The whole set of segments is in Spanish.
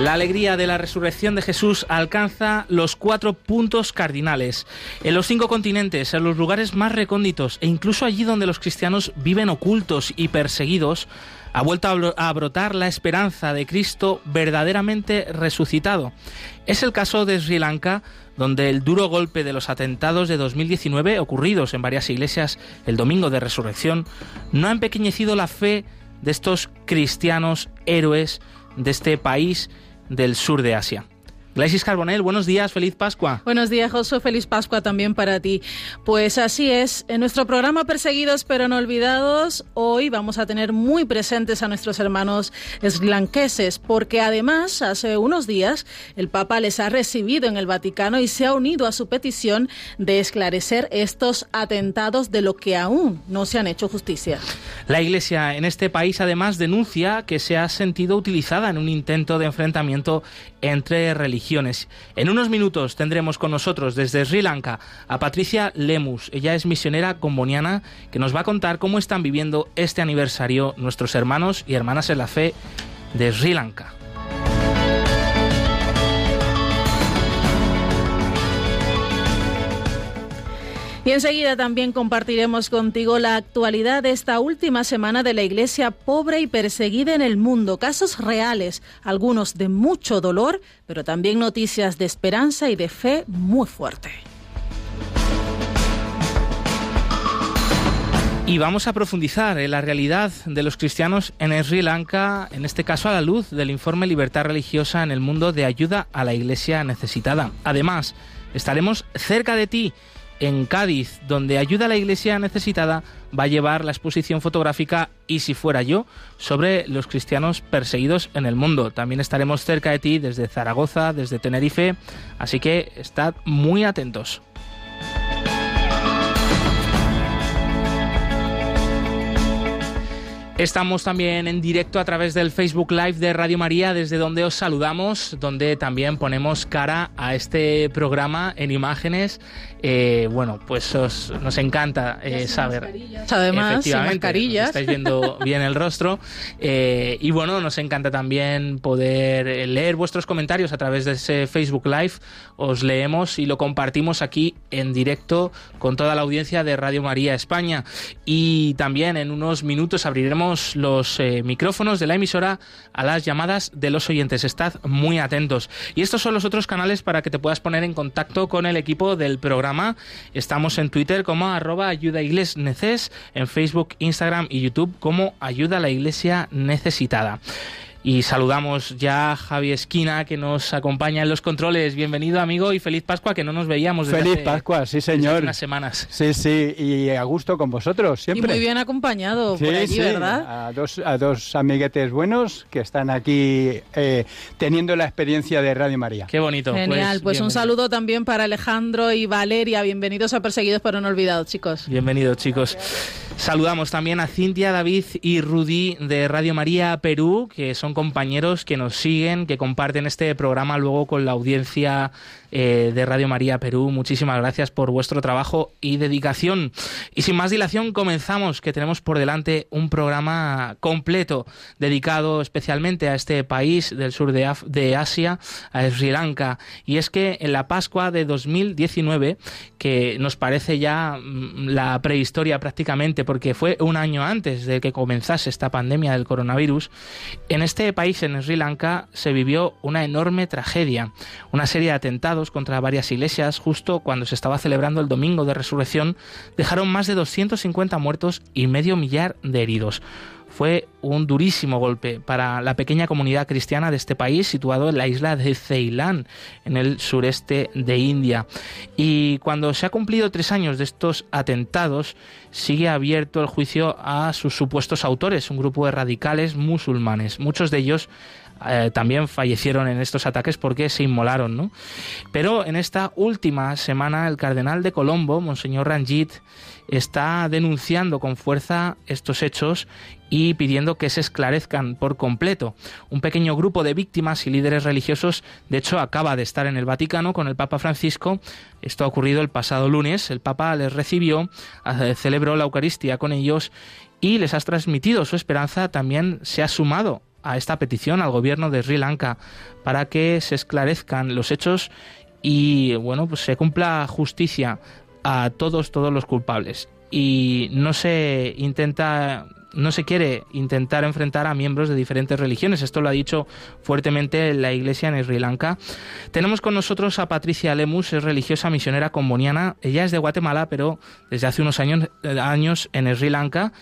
La alegría de la resurrección de Jesús alcanza los cuatro puntos cardinales. En los cinco continentes, en los lugares más recónditos e incluso allí donde los cristianos viven ocultos y perseguidos, ha vuelto a brotar la esperanza de Cristo verdaderamente resucitado. Es el caso de Sri Lanka, donde el duro golpe de los atentados de 2019 ocurridos en varias iglesias el domingo de resurrección no ha empequeñecido la fe de estos cristianos héroes de este país del sur de Asia. Glaisis Carbonell, buenos días, feliz Pascua. Buenos días, Josué, feliz Pascua también para ti. Pues así es, en nuestro programa Perseguidos pero no olvidados, hoy vamos a tener muy presentes a nuestros hermanos eslanqueses, porque además hace unos días el Papa les ha recibido en el Vaticano y se ha unido a su petición de esclarecer estos atentados de lo que aún no se han hecho justicia. La Iglesia en este país además denuncia que se ha sentido utilizada en un intento de enfrentamiento entre religiones. En unos minutos tendremos con nosotros desde Sri Lanka a Patricia Lemus. Ella es misionera comboniana que nos va a contar cómo están viviendo este aniversario nuestros hermanos y hermanas en la fe de Sri Lanka. Y enseguida también compartiremos contigo la actualidad de esta última semana de la Iglesia pobre y perseguida en el mundo. Casos reales, algunos de mucho dolor, pero también noticias de esperanza y de fe muy fuerte. Y vamos a profundizar en la realidad de los cristianos en Sri Lanka, en este caso a la luz del informe Libertad Religiosa en el Mundo de Ayuda a la Iglesia Necesitada. Además, estaremos cerca de ti en Cádiz, donde Ayuda a la Iglesia Necesitada va a llevar la exposición fotográfica Y si fuera yo sobre los cristianos perseguidos en el mundo. También estaremos cerca de ti desde Zaragoza, desde Tenerife, así que estad muy atentos. Estamos también en directo a través del Facebook Live de Radio María, desde donde os saludamos, donde también ponemos cara a este programa en imágenes. Eh, bueno, pues nos encanta eh, saber. Además, efectivamente, estáis viendo bien el rostro. Eh, y bueno, nos encanta también poder leer vuestros comentarios a través de ese Facebook Live. Os leemos y lo compartimos aquí en directo con toda la audiencia de Radio María España. Y también en unos minutos abriremos los eh, micrófonos de la emisora a las llamadas de los oyentes. Estad muy atentos. Y estos son los otros canales para que te puedas poner en contacto con el equipo del programa. Estamos en Twitter como arroba ayuda neces, en Facebook, Instagram y YouTube como ayuda a la iglesia necesitada. Y saludamos ya a Javi Esquina, que nos acompaña en los controles. Bienvenido, amigo, y feliz Pascua, que no nos veíamos desde Feliz Pascua, sí, señor. unas semanas. Sí, sí, y a gusto con vosotros, siempre. Y muy bien acompañado por allí, ¿verdad? A dos, a dos amiguetes buenos que están aquí eh, teniendo la experiencia de Radio María. Qué bonito. Genial, pues, pues un saludo también para Alejandro y Valeria. Bienvenidos a Perseguidos pero no olvidados, chicos. Bienvenidos, chicos. Saludamos también a Cintia, David y Rudy de Radio María Perú, que son compañeros que nos siguen, que comparten este programa luego con la audiencia eh, de Radio María Perú. Muchísimas gracias por vuestro trabajo y dedicación. Y sin más dilación, comenzamos, que tenemos por delante un programa completo dedicado especialmente a este país del sur de, de Asia, a Sri Lanka. Y es que en la Pascua de 2019, que nos parece ya mm, la prehistoria prácticamente, porque fue un año antes de que comenzase esta pandemia del coronavirus, en este país, en Sri Lanka, se vivió una enorme tragedia, una serie de atentados contra varias iglesias justo cuando se estaba celebrando el Domingo de Resurrección dejaron más de 250 muertos y medio millar de heridos fue un durísimo golpe para la pequeña comunidad cristiana de este país situado en la isla de Ceilán, en el sureste de India. Y cuando se ha cumplido tres años de estos atentados, sigue abierto el juicio a sus supuestos autores, un grupo de radicales musulmanes. Muchos de ellos eh, también fallecieron en estos ataques porque se inmolaron. ¿no? Pero en esta última semana el cardenal de Colombo, Monseñor Ranjit, está denunciando con fuerza estos hechos y pidiendo que se esclarezcan por completo. Un pequeño grupo de víctimas y líderes religiosos, de hecho, acaba de estar en el Vaticano con el Papa Francisco. Esto ha ocurrido el pasado lunes. El Papa les recibió, eh, celebró la Eucaristía con ellos y les ha transmitido su esperanza. También se ha sumado a esta petición al gobierno de Sri Lanka para que se esclarezcan los hechos y bueno, pues se cumpla justicia a todos todos los culpables. Y no se intenta no se quiere intentar enfrentar a miembros de diferentes religiones. Esto lo ha dicho fuertemente la Iglesia en Sri Lanka. Tenemos con nosotros a Patricia Lemus, es religiosa misionera comboniana. Ella es de Guatemala, pero desde hace unos años, eh, años en Sri Lanka.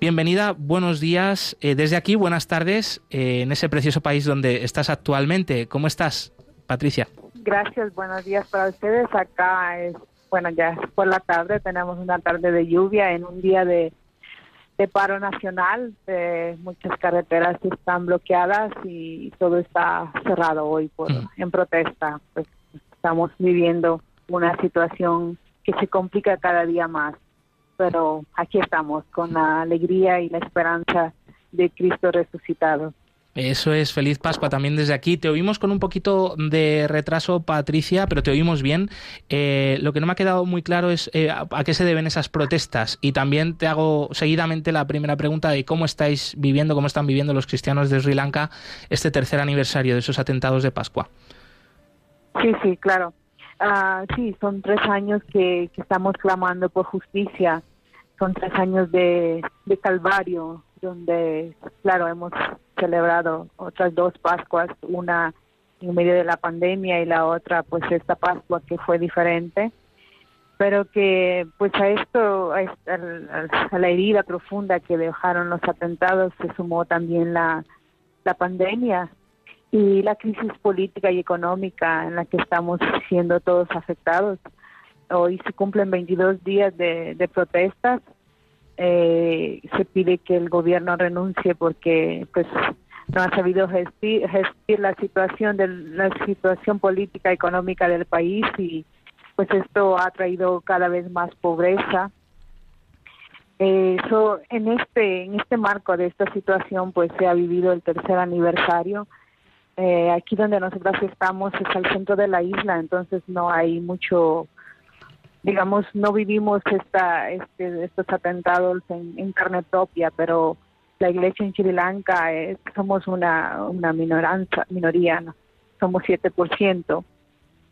Bienvenida, buenos días. Eh, desde aquí, buenas tardes, eh, en ese precioso país donde estás actualmente. ¿Cómo estás, Patricia? Gracias, buenos días para ustedes. Acá es, bueno, ya es por la tarde, tenemos una tarde de lluvia en un día de de paro nacional, muchas carreteras están bloqueadas y todo está cerrado hoy por mm. en protesta. Pues estamos viviendo una situación que se complica cada día más, pero aquí estamos con la alegría y la esperanza de Cristo resucitado. Eso es, feliz Pascua también desde aquí. Te oímos con un poquito de retraso, Patricia, pero te oímos bien. Eh, lo que no me ha quedado muy claro es eh, a, qué se deben esas protestas. Y también te hago seguidamente la primera pregunta de cómo estáis viviendo, cómo están viviendo los cristianos de Sri Lanka este tercer aniversario de esos atentados de Pascua. Sí, sí, claro. Ah, sí, son tres años que, estamos clamando por justicia. Son tres años de calvario, donde, claro, hemos celebrado otras dos Pascuas, una en medio de la pandemia y la otra, pues esta Pascua que fue diferente, pero que pues a esto, a, a la herida profunda que dejaron los atentados se sumó también la, la pandemia y la crisis política y económica en la que estamos siendo todos afectados. Hoy se cumplen 22 días de protestas eh, se pide que el gobierno renuncie porque pues no ha sabido gestir, la situación de la situación política económica del país y pues esto ha traído cada vez más pobreza. Eso en este en este marco de esta situación pues se ha vivido el tercer aniversario. Eh, aquí donde nosotros estamos es al centro de la isla entonces no hay mucho digamos, no vivimos esta, este, estos atentados en, carne propia, pero la iglesia en Sri Lanka somos una, una minoría, ¿no? somos 7%.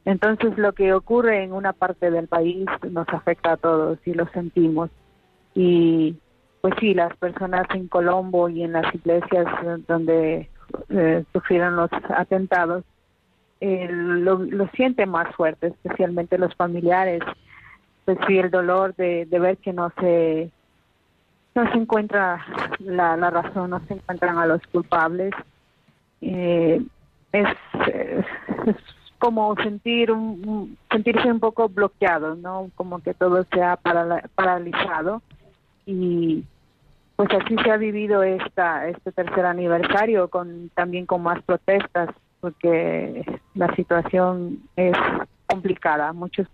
Entonces lo que ocurre en una parte del país nos afecta a todos y lo sentimos. Y pues sí, las personas en Colombo y en las iglesias donde eh, sufrieron los atentados eh, lo, lo sienten más fuerte, especialmente los familiares pues sí, el dolor de, ver que no se no se encuentra la, la razón, no se encuentran a los culpables. Eh, es, es, como sentir un, sentirse un poco bloqueado, ¿no? Como que todo se ha paralizado y pues así se ha vivido esta este tercer aniversario con también con más protestas porque la situación es complicada. Muchos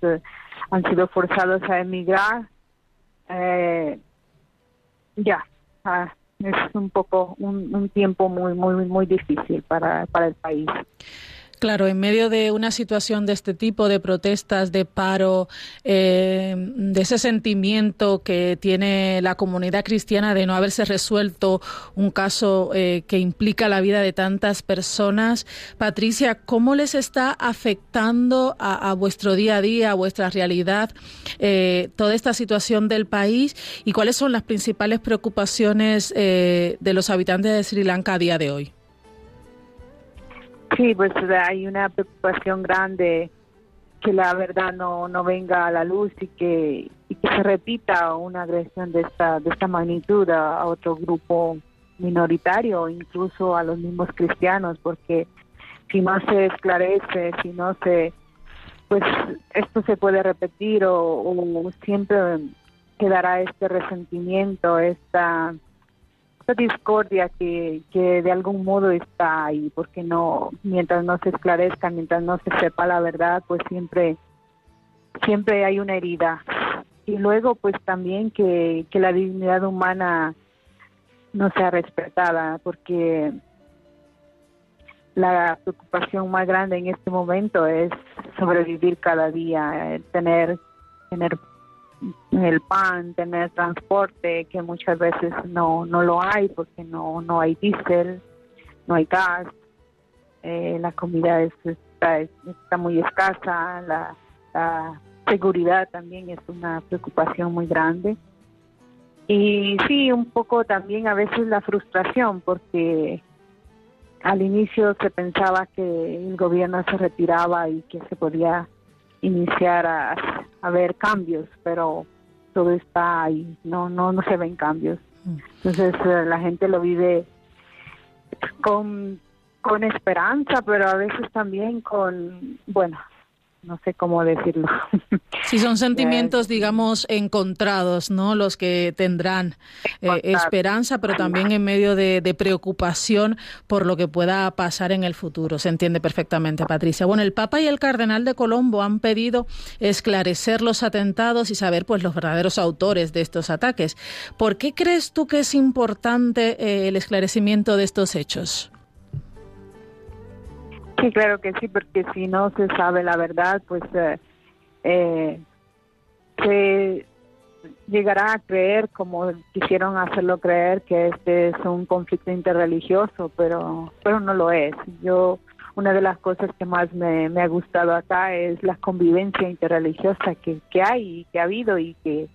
han sido forzados a emigrar. Eh, ya, ah, es un poco un, un, tiempo muy, muy, muy difícil para, para el país. Claro, en medio de una situación de este tipo, de protestas, de paro, eh, de ese sentimiento que tiene la comunidad cristiana de no haberse resuelto un caso eh, que implica la vida de tantas personas, Patricia, ¿cómo les está afectando a, vuestro día a día, a vuestra realidad, eh, toda esta situación del país y cuáles son las principales preocupaciones de los habitantes de Sri Lanka a día de hoy? Sí, pues hay una preocupación grande que la verdad no, no venga a la luz y que, y que se repita una agresión de esta, de esta magnitud a, otro grupo minoritario, incluso a los mismos cristianos, porque si no se esclarece, si no se, pues esto se puede repetir o, o siempre quedará este resentimiento, esta esta discordia que, que de algún modo está ahí, porque no, mientras no se esclarezca, mientras no se sepa la verdad, pues siempre, siempre hay una herida. Y luego, pues también que, que la dignidad humana no sea respetada, porque la preocupación más grande en este momento es sobrevivir cada día, tener tener el pan, tener transporte, que muchas veces no, no lo hay porque no, no hay diésel, no hay gas, eh, la comida está, está muy escasa, la seguridad también es una preocupación muy grande. Y sí, un poco también a veces la frustración porque al inicio se pensaba que el gobierno se retiraba y que se podía iniciar a, a ver cambios, pero todo está ahí, no, no, no se ven cambios. Mm. Entonces eh, la gente lo vive con, con esperanza, pero a veces también con, bueno, no sé cómo decirlo. Sí, son sentimientos, digamos, encontrados, ¿no? Los que tendrán eh, esperanza, pero también en medio de, preocupación por lo que pueda pasar en el futuro. Se entiende perfectamente, Patricia. Bueno, el Papa y el Cardenal de Colombo han pedido esclarecer los atentados y saber, pues, los verdaderos autores de estos ataques. ¿Por qué crees tú que es importante eh, el esclarecimiento de estos hechos? Sí, claro que sí, porque si no se sabe la verdad, pues eh, eh, se llegará a creer, como quisieron hacerlo creer, que este es un conflicto interreligioso, pero, pero no lo es. Yo, una de las cosas que más me, ha gustado acá es la convivencia interreligiosa que, que hay y que ha habido y que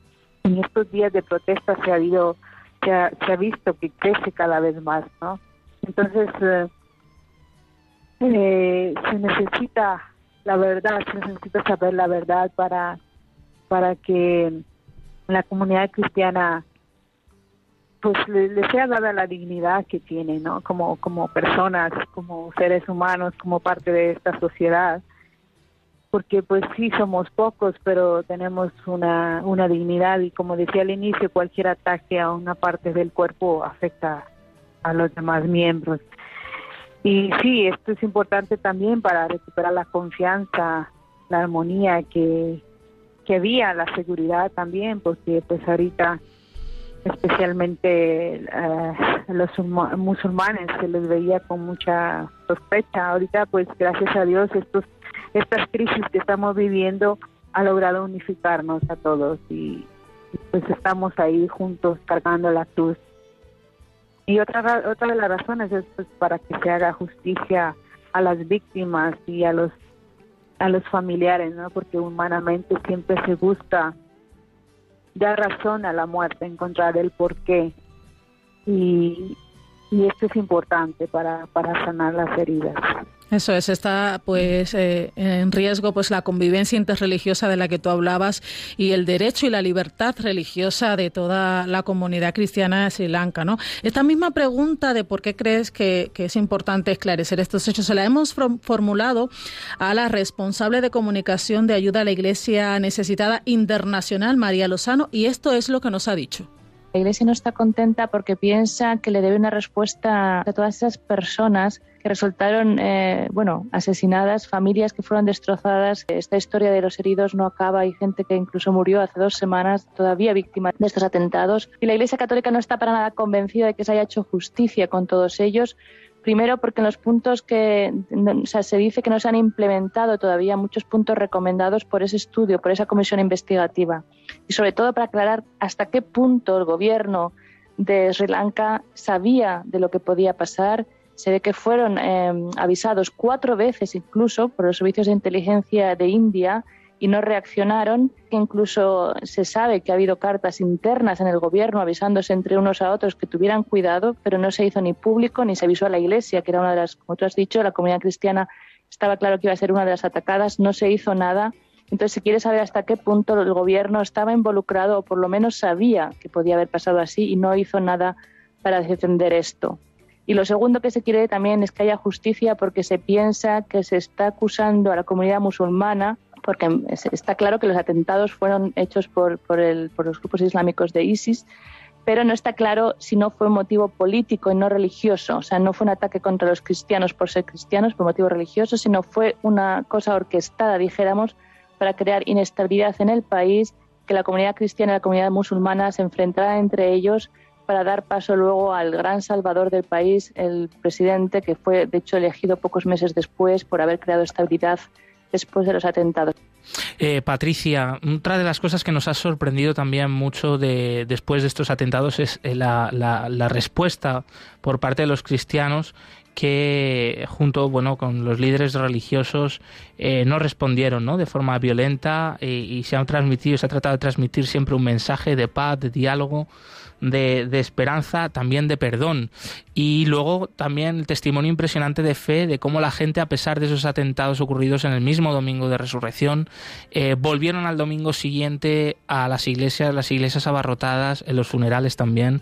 en estos días de protesta se ha habido, se ha, se ha visto que crece cada vez más, ¿no? Entonces, eh, eh, se necesita la verdad, se necesita saber la verdad para, para que la comunidad cristiana pues le, sea dada la dignidad que tiene, ¿no? Como, como personas, como seres humanos, como parte de esta sociedad. Porque pues sí somos pocos, pero tenemos una, una dignidad y como decía al inicio, cualquier ataque a una parte del cuerpo afecta a los demás miembros. Y sí, esto es importante también para recuperar la confianza, la armonía que, que había, la seguridad también, porque pues ahorita especialmente eh, los musulmanes se les veía con mucha sospecha. Ahorita pues gracias a Dios estos estas crisis que estamos viviendo ha logrado unificarnos a todos y pues estamos ahí juntos cargando la cruz y otra, otra de las razones es pues, para que se haga justicia a las víctimas y a los a los familiares, ¿no? Porque humanamente siempre se busca dar razón a la muerte, encontrar el porqué. Y, y esto es importante para, para sanar las heridas. Eso es, está pues eh, en riesgo pues la convivencia interreligiosa de la que tú hablabas y el derecho y la libertad religiosa de toda la comunidad cristiana de Sri Lanka, ¿no? Esta misma pregunta de por qué crees que, que es importante esclarecer estos hechos se la hemos formulado a la responsable de comunicación de ayuda a la Iglesia necesitada internacional, María Lozano, y esto es lo que nos ha dicho. La Iglesia no está contenta porque piensa que le debe una respuesta a todas esas personas que resultaron eh, bueno, asesinadas, familias que fueron destrozadas. Esta historia de los heridos no acaba. Hay gente que incluso murió hace dos semanas todavía víctima de estos atentados. Y la Iglesia Católica no está para nada convencida de que se haya hecho justicia con todos ellos. Primero, porque en los puntos que se dice que no se han implementado todavía muchos puntos recomendados por ese estudio, por esa comisión investigativa. Y sobre todo para aclarar hasta qué punto el gobierno de Sri Lanka sabía de lo que podía pasar. Se ve que fueron eh, avisados cuatro veces incluso por los servicios de inteligencia de India y no reaccionaron, que incluso se sabe que ha habido cartas internas en el gobierno avisándose entre unos a otros que tuvieran cuidado, pero no se hizo ni público ni se avisó a la iglesia, que era una de las, como tú has dicho, la comunidad cristiana estaba claro que iba a ser una de las atacadas, no se hizo nada. Entonces, si quieres saber hasta qué punto el gobierno estaba involucrado o por lo menos sabía que podía haber pasado así y no hizo nada para defender esto. Y lo segundo que se quiere también es que haya justicia porque se piensa que se está acusando a la comunidad musulmana porque está claro que los atentados fueron hechos por, el, los grupos islámicos de ISIS, pero no está claro si no fue un motivo político y no religioso. O sea, no fue un ataque contra los cristianos por ser cristianos, por motivo religioso, sino fue una cosa orquestada, dijéramos, para crear inestabilidad en el país, que la comunidad cristiana y la comunidad musulmana se enfrentaran entre ellos para dar paso luego al gran salvador del país, el presidente que fue, de hecho, elegido pocos meses después por haber creado estabilidad después de los atentados. Eh, Patricia, otra de las cosas que nos ha sorprendido también mucho de, después de estos atentados es eh, la, respuesta por parte de los cristianos que junto bueno con los líderes religiosos eh, no respondieron ¿no? de forma violenta y se han transmitido se ha tratado de transmitir siempre un mensaje de paz de diálogo de, esperanza, también de perdón. Y luego también el testimonio impresionante de fe de cómo la gente, a pesar de esos atentados ocurridos en el mismo domingo de resurrección, eh, volvieron al domingo siguiente a las iglesias, las iglesias abarrotadas, en los funerales también.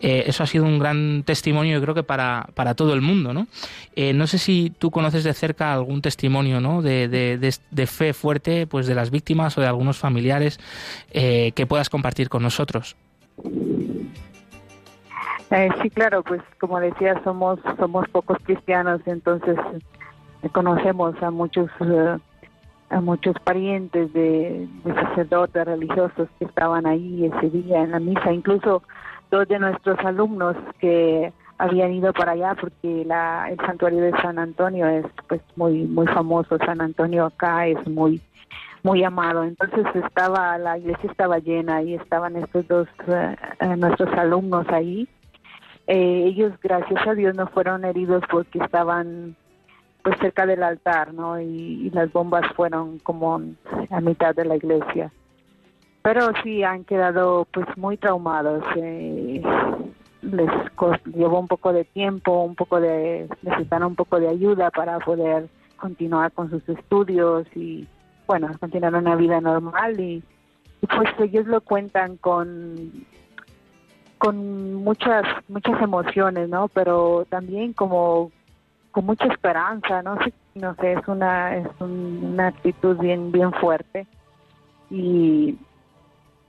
Eh, eso ha sido un gran testimonio, yo creo que para, para todo el mundo. ¿no? Eh, no sé si tú conoces de cerca algún testimonio ¿no? de, de, de, fe fuerte pues de las víctimas o de algunos familiares que puedas compartir con nosotros. Eh, sí, claro, pues como decía, somos somos pocos cristianos, entonces eh, conocemos a muchos eh, a muchos parientes de, sacerdotes religiosos que estaban ahí ese día en la misa, incluso dos de nuestros alumnos que habían ido para allá porque la, el santuario de San Antonio es pues muy muy famoso, San Antonio acá es muy muy amado. Entonces estaba la iglesia estaba llena y estaban estos dos nuestros alumnos ahí eh, ellos, gracias a Dios, no fueron heridos porque estaban pues cerca del altar, ¿no? Y, las bombas fueron como a mitad de la iglesia. Pero sí han quedado pues muy traumados. Eh, les llevó un poco de tiempo, un poco de necesitan un poco de ayuda para poder continuar con sus estudios y bueno, continuar una vida normal y pues ellos lo cuentan con con muchas muchas emociones, ¿no? Pero también como con mucha esperanza, no sé, no sé, es una es una actitud bien bien fuerte y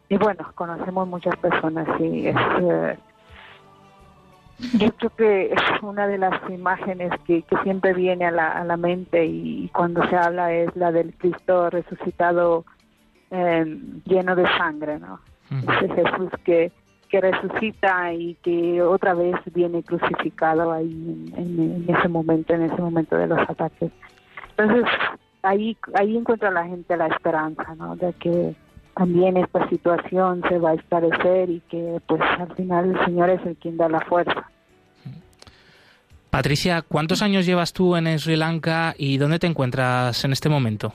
y bueno, conocemos muchas personas y es eh, yo creo que es una de las imágenes que, que siempre viene a la, a la mente y, cuando se habla es la del Cristo resucitado eh, lleno de sangre, ¿no? Ese Jesús que que resucita y que otra vez viene crucificado ahí en, ese momento, en ese momento de los ataques. Entonces, ahí, ahí encuentra la gente la esperanza, ¿no? De que también esta situación se va a esclarecer y que pues al final el Señor es el quien da la fuerza. Patricia, ¿cuántos años llevas tú en Sri Lanka y dónde te encuentras en este momento?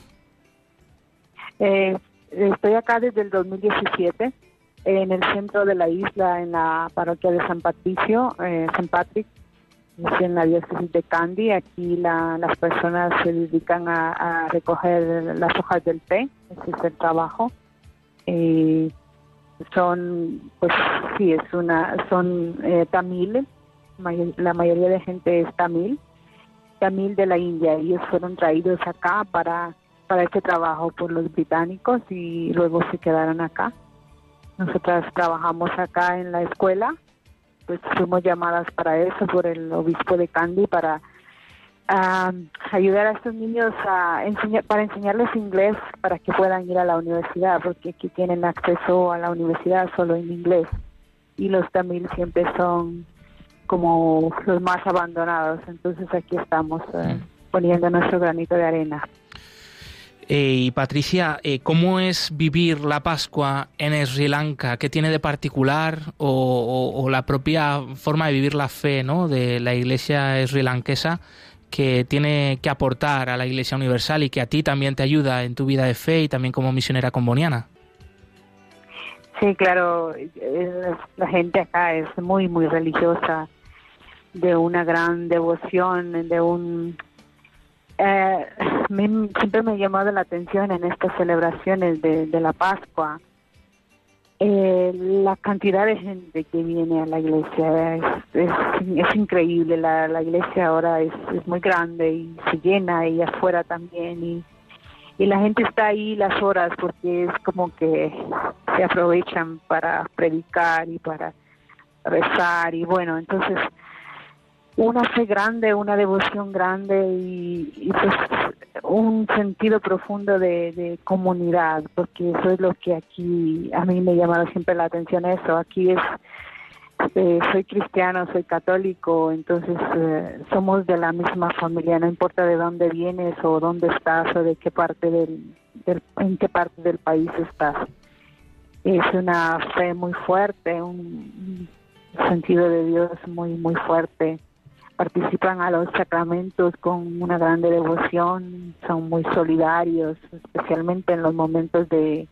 Eh, estoy acá desde el 2017 en el centro de la isla, en la parroquia de San Patricio, eh, San Patrick, en la diócesis de Candy. Aquí las personas se dedican a, recoger las hojas del té, ese es el trabajo. Eh, son, pues sí, es una, son eh, tamil, la mayoría de gente es tamil, tamil de la India. Ellos fueron traídos acá para, para este trabajo por los británicos y luego se quedaron acá. Nosotras trabajamos acá en la escuela, pues fuimos llamadas para eso por el obispo de Candy para ayudar a estos niños a enseñar, para enseñarles inglés para que puedan ir a la universidad, porque aquí tienen acceso a la universidad solo en inglés y los tamil siempre son como los más abandonados, entonces aquí estamos eh, mm. poniendo nuestro granito de arena. Eh, y Patricia, eh, ¿cómo es vivir la Pascua en Sri Lanka? ¿Qué tiene de particular o, la propia forma de vivir la fe ¿no? de la iglesia sri lankesa que tiene que aportar a la iglesia universal y que a ti también te ayuda en tu vida de fe y también como misionera comboniana? Sí, claro, la gente acá es muy, muy religiosa, de una gran devoción, de un eh, siempre me ha llamado la atención en estas celebraciones de, la Pascua eh, la cantidad de gente que viene a la iglesia es, es, increíble. La, la, iglesia ahora es, es, muy grande y se llena y afuera también. Y, y la gente está ahí las horas porque es como que se aprovechan para predicar y para rezar y bueno, entonces una fe grande, una devoción grande y, pues un sentido profundo de, comunidad, porque eso es lo que aquí a mí me ha llamado siempre la atención eso. Aquí es, eh, soy cristiano, soy católico, entonces eh, somos de la misma familia, no importa de dónde vienes o dónde estás o de qué parte del, en qué parte del país estás. Es una fe muy fuerte, un sentido de Dios muy muy fuerte participan a los sacramentos con una grande devoción, son muy solidarios, especialmente en los momentos de,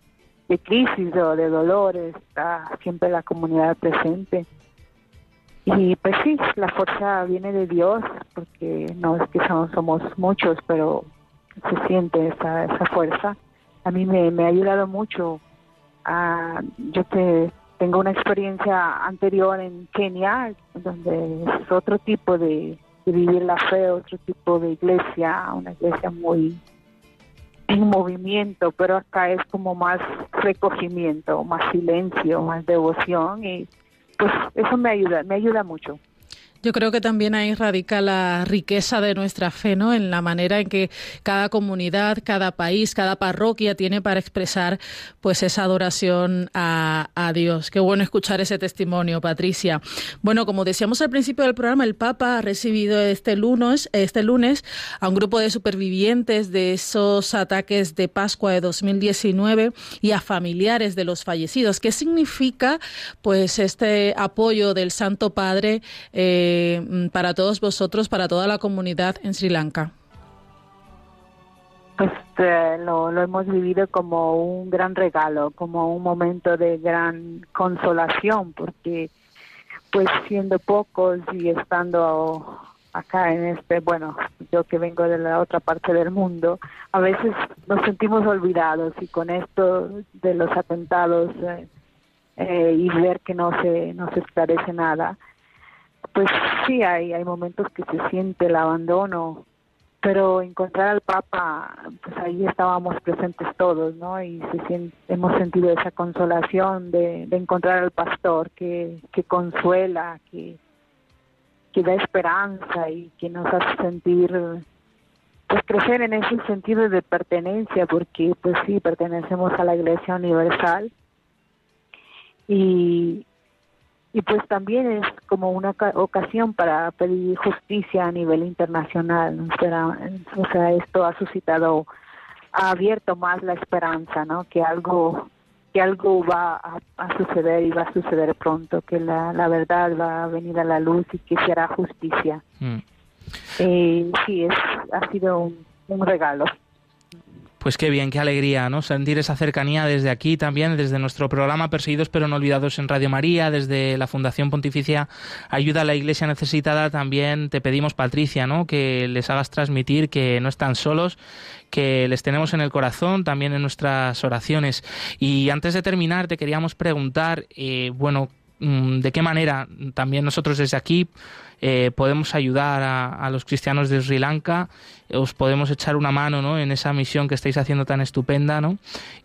crisis o de dolores, está siempre la comunidad presente. Y pues sí, la fuerza viene de Dios, porque no es que somos, muchos, pero se siente esa, esa fuerza. A mí me, me ha ayudado mucho. A, yo te tengo una experiencia anterior en Kenia, donde es otro tipo de, vivir la fe, otro tipo de iglesia, una iglesia muy en movimiento, pero acá es como más recogimiento, más silencio, más devoción y pues eso me ayuda, me ayuda mucho. Yo creo que también ahí radica la riqueza de nuestra fe, ¿no? En la manera en que cada comunidad, cada país, cada parroquia tiene para expresar pues esa adoración a, Dios. Qué bueno escuchar ese testimonio, Patricia. Bueno, como decíamos al principio del programa, el Papa ha recibido este lunes, este lunes a un grupo de supervivientes de esos ataques de Pascua de 2019 y a familiares de los fallecidos. ¿Qué significa pues este apoyo del Santo Padre? Eh, Mm, para todos vosotros, para toda la comunidad en Sri Lanka? Pues eh, lo, hemos vivido como un gran regalo, como un momento de gran consolación, porque pues siendo pocos y estando acá en este, bueno, yo que vengo de la otra parte del mundo, a veces nos sentimos olvidados y con esto de los atentados eh, eh, y ver que no se, no se esclarece nada, pues sí, hay, hay momentos que se siente el abandono, pero encontrar al Papa, pues ahí estábamos presentes todos, ¿no? Y se hemos sentido esa consolación de, de encontrar al pastor que, que consuela, que, que da esperanza y que nos hace sentir pues crecer en ese sentido de pertenencia porque pues sí pertenecemos a la Iglesia Universal y, y pues también es como una ocasión para pedir justicia a nivel internacional. O sea, esto ha suscitado, ha abierto más la esperanza, ¿no? Que algo que algo va a, suceder y va a suceder pronto, que la, la, verdad va a venir a la luz y que se hará justicia. Mm. Eh, sí, es, ha sido un regalo. Pues qué bien, qué alegría, ¿no? Sentir esa cercanía desde aquí también, desde nuestro programa Perseguidos pero no olvidados en Radio María, desde la Fundación Pontificia Ayuda a la Iglesia Necesitada, también te pedimos, Patricia, ¿no? Que les hagas transmitir que no están solos, que les tenemos en el corazón, también en nuestras oraciones. Y antes de terminar, te queríamos preguntar, eh, bueno, ¿de qué manera también nosotros desde aquí eh, podemos ayudar a, los cristianos de Sri Lanka, os podemos echar una mano ¿no? en esa misión que estáis haciendo tan estupenda, ¿no?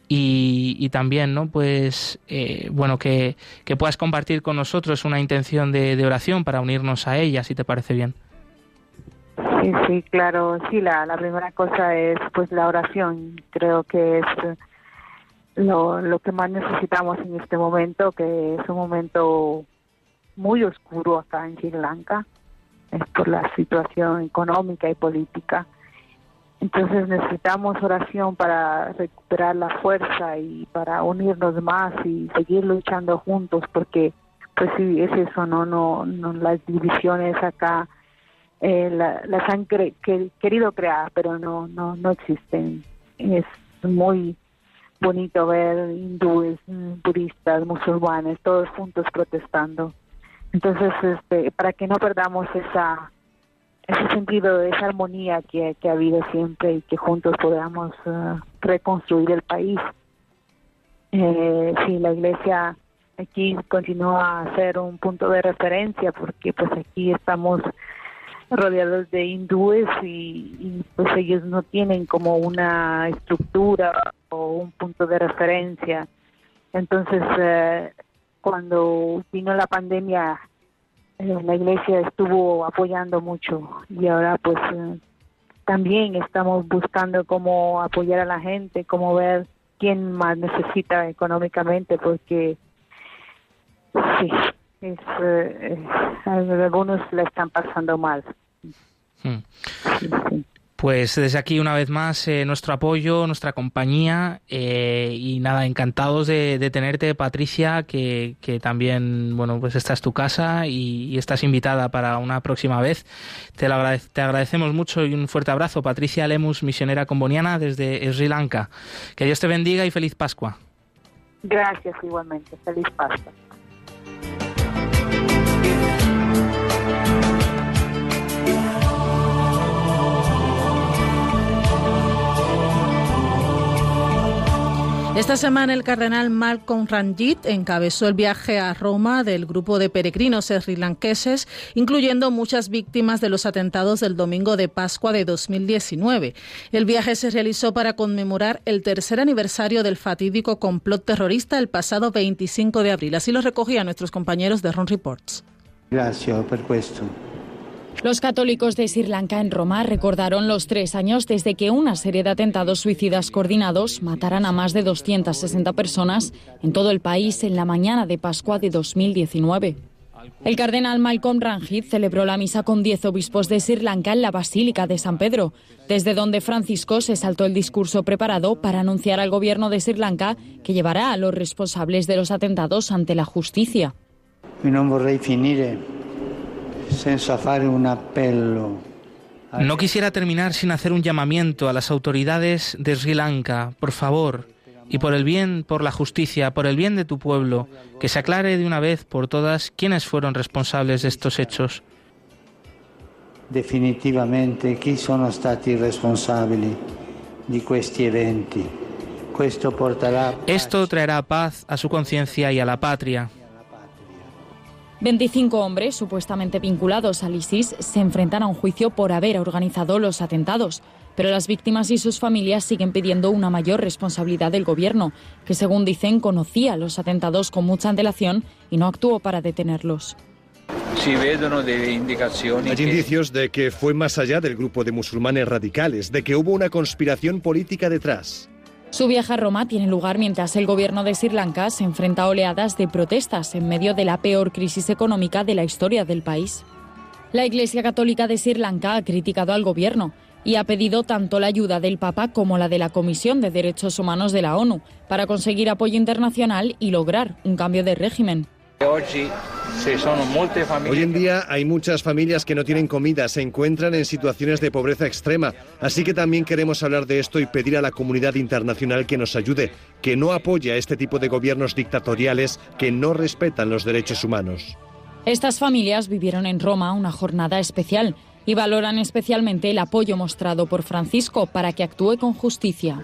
Y, también, ¿no? Pues, eh, bueno, que, puedas compartir con nosotros una intención de, oración para unirnos a ella, si te parece bien. Sí, sí, claro, sí, la, la primera cosa es pues la oración, creo que es lo, lo que más necesitamos en este momento, que es un momento muy oscuro acá en Sri Lanka, es por la situación económica y política. Entonces necesitamos oración para recuperar la fuerza y para unirnos más y seguir luchando juntos, porque pues sí, es eso, no, no, no las divisiones acá eh, las han querido crear, pero no, no, no existen. Es muy bonito ver hindúes, budistas, musulmanes, todos juntos protestando. Entonces, este, para que no perdamos esa ese sentido, esa armonía que, ha habido siempre y que juntos podamos eh, reconstruir el país. Eh, sí, la iglesia aquí continúa a ser un punto de referencia porque pues aquí estamos rodeados de hindúes y, pues ellos no tienen como una estructura o un punto de referencia. Entonces, eh, cuando vino la pandemia eh, la iglesia estuvo apoyando mucho y ahora pues eh, también estamos buscando cómo apoyar a la gente, cómo ver quién más necesita económicamente, porque sí, es, eh, algunos le están pasando mal. Hmm. Pues desde aquí una vez más eh, nuestro apoyo, nuestra compañía eh, y nada, encantados de, tenerte Patricia, que, también, bueno, pues esta es tu casa y, estás invitada para una próxima vez. Te, lo te agradecemos mucho y un fuerte abrazo. Patricia Lemus, misionera comboniana desde Sri Lanka. Que Dios te bendiga y feliz Pascua. Gracias igualmente. Feliz Pascua. Esta semana el cardenal Malcolm Ranjit encabezó el viaje a Roma del grupo de peregrinos srilanqueses, incluyendo muchas víctimas de los atentados del domingo de Pascua de 2019. El viaje se realizó para conmemorar el tercer aniversario del fatídico complot terrorista el pasado 25 de abril. Así lo recogían nuestros compañeros de Ron Reports. Gracias por esto. Los católicos de Sri Lanka en Roma recordaron los tres años desde que una serie de atentados suicidas coordinados mataran a más de 260 personas en todo el país en la mañana de Pascua de 2019. El cardenal Malcolm Ranjit celebró la misa con diez obispos de Sri Lanka en la Basílica de San Pedro, desde donde Francisco se saltó el discurso preparado para anunciar al gobierno de Sri Lanka que llevará a los responsables de los atentados ante la justicia. No quisiera terminar sin hacer un llamamiento a las autoridades de Sri Lanka, por favor, y por el bien, por la justicia, por el bien de tu pueblo, que se aclare de una vez por todas quiénes fueron responsables de estos hechos. Definitivamente, chi sono stati responsabili di questi eventi. Esto traerá paz a su conciencia y a la patria. 25 hombres supuestamente vinculados al ISIS se enfrentan a un juicio por haber organizado los atentados, pero las víctimas y sus familias siguen pidiendo una mayor responsabilidad del gobierno, que según dicen conocía los atentados con mucha antelación y no actuó para detenerlos. Hay indicios de que fue más allá del grupo de musulmanes radicales, de que hubo una conspiración política detrás. Su viaje a Roma tiene lugar mientras el gobierno de Sri Lanka se enfrenta a oleadas de protestas en medio de la peor crisis económica de la historia del país. La Iglesia Católica de Sri Lanka ha criticado al gobierno y ha pedido tanto la ayuda del Papa como la de la Comisión de Derechos Humanos de la ONU para conseguir apoyo internacional y lograr un cambio de régimen. Hoy en día hay muchas familias que no tienen comida, se encuentran en situaciones de pobreza extrema, así que también queremos hablar de esto y pedir a la comunidad internacional que nos ayude, que no apoye a este tipo de gobiernos dictatoriales que no respetan los derechos humanos. Estas familias vivieron en Roma una jornada especial y valoran especialmente el apoyo mostrado por Francisco para que actúe con justicia.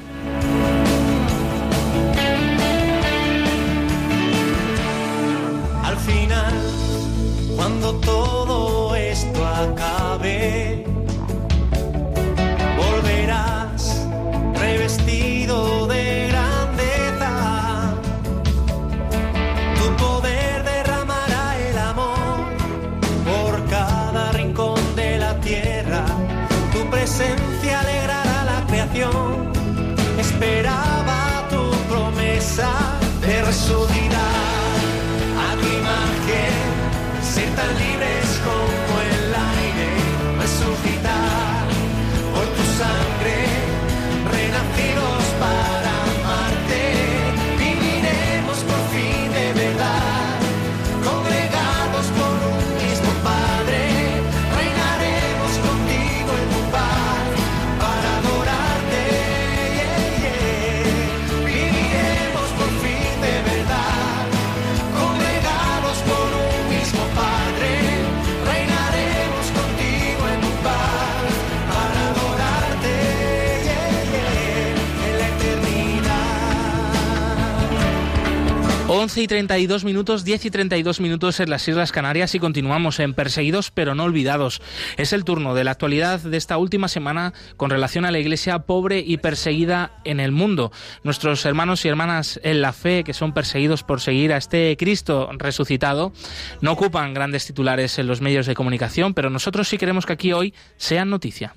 11 y 32 minutos, 10 y 32 minutos en las Islas Canarias y continuamos en Perseguidos pero no olvidados. Es el turno de la actualidad de esta última semana con relación a la iglesia pobre y perseguida en el mundo. Nuestros hermanos y hermanas en la fe que son perseguidos por seguir a este Cristo resucitado no ocupan grandes titulares en los medios de comunicación, pero nosotros sí queremos que aquí hoy sean noticia.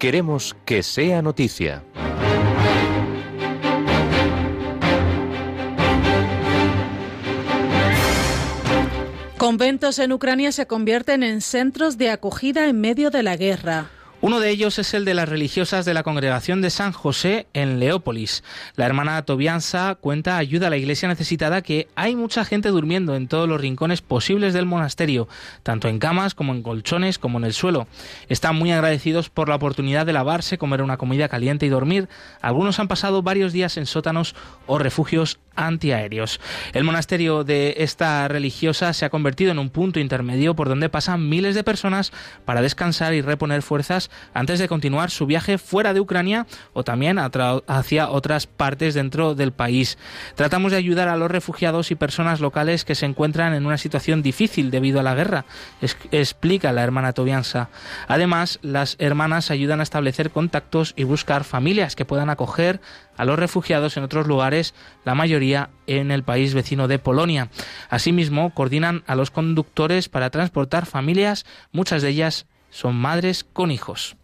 Queremos que sea noticia. Conventos en Ucrania se convierten en centros de acogida en medio de la guerra. Uno de ellos es el de las religiosas de la congregación de San José en Leópolis. La hermana Tobianza cuenta ayuda a la iglesia necesitada que hay mucha gente durmiendo en todos los rincones posibles del monasterio, tanto en camas como en colchones como en el suelo. Están muy agradecidos por la oportunidad de lavarse, comer una comida caliente y dormir. Algunos han pasado varios días en sótanos o refugios antiaéreos. El monasterio de esta religiosa se ha convertido en un punto intermedio por donde pasan miles de personas para descansar y reponer fuerzas antes de continuar su viaje fuera de Ucrania o también hacia otras partes dentro del país. Tratamos de ayudar a los refugiados y personas locales que se encuentran en una situación difícil debido a la guerra, explica la hermana Tobiansa. Además, las hermanas ayudan a establecer contactos y buscar familias que puedan acoger a los refugiados en otros lugares, la mayoría en el país vecino de Polonia. Asimismo, coordinan a los conductores para transportar familias, muchas de ellas son madres con hijos.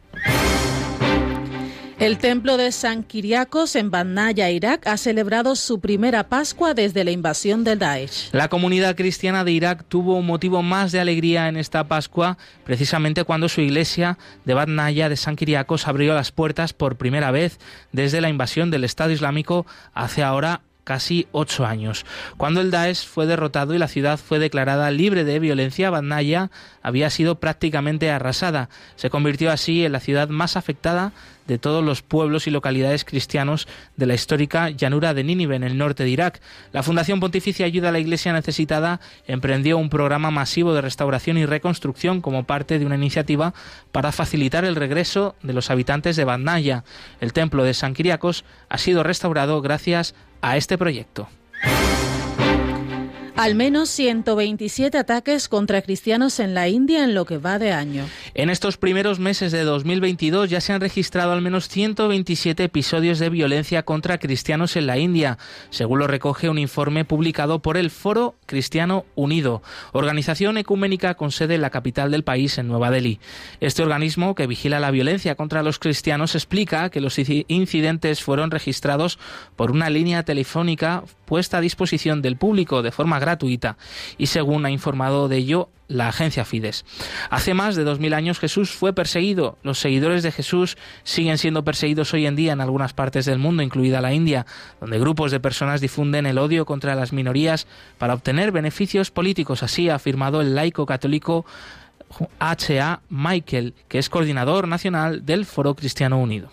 El templo de San Kiriakos en Bandaya, Irak, ha celebrado su primera Pascua desde la invasión del Daesh. La comunidad cristiana de Irak tuvo un motivo más de alegría en esta Pascua, precisamente cuando su iglesia de Bandaya de San Kiriakos abrió las puertas por primera vez desde la invasión del Estado Islámico hace ahora casi ocho años. Cuando el Daesh fue derrotado y la ciudad fue declarada libre de violencia, Bandaya había sido prácticamente arrasada. Se convirtió así en la ciudad más afectada de todos los pueblos y localidades cristianos de la histórica llanura de Nínive en el norte de Irak. La Fundación Pontificia Ayuda a la Iglesia Necesitada emprendió un programa masivo de restauración y reconstrucción como parte de una iniciativa para facilitar el regreso de los habitantes de Bandaya. El templo de San Kiriakos ha sido restaurado gracias a este proyecto. Al menos 127 ataques contra cristianos en la India en lo que va de año. En estos primeros meses de 2022 ya se han registrado al menos 127 episodios de violencia contra cristianos en la India, según lo recoge un informe publicado por el Foro Cristiano Unido, organización ecuménica con sede en la capital del país, en Nueva Delhi. Este organismo, que vigila la violencia contra los cristianos, explica que los incidentes fueron registrados por una línea telefónica puesta a disposición del público de forma gratuita y según ha informado de ello la agencia Fides. Hace más de dos mil años Jesús fue perseguido. Los seguidores de Jesús siguen siendo perseguidos hoy en día en algunas partes del mundo, incluida la India, donde grupos de personas difunden el odio contra las minorías para obtener beneficios políticos. Así ha afirmado el laico católico H.A. Michael, que es coordinador nacional del Foro Cristiano Unido.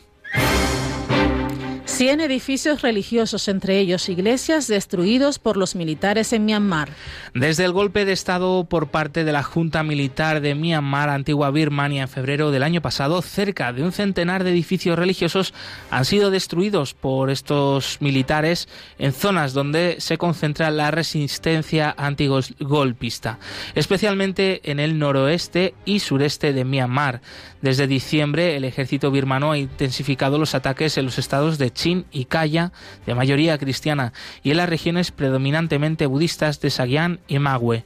100 edificios religiosos, entre ellos iglesias, destruidos por los militares en Myanmar. Desde el golpe de Estado por parte de la Junta Militar de Myanmar, antigua Birmania, en febrero del año pasado, cerca de un centenar de edificios religiosos han sido destruidos por estos militares en zonas donde se concentra la resistencia antigolpista, especialmente en el noroeste y sureste de Myanmar. Desde diciembre, el ejército birmano ha intensificado los ataques en los estados de Y Kaya, de mayoría cristiana, y en las regiones predominantemente budistas de Sagyan y Magwe.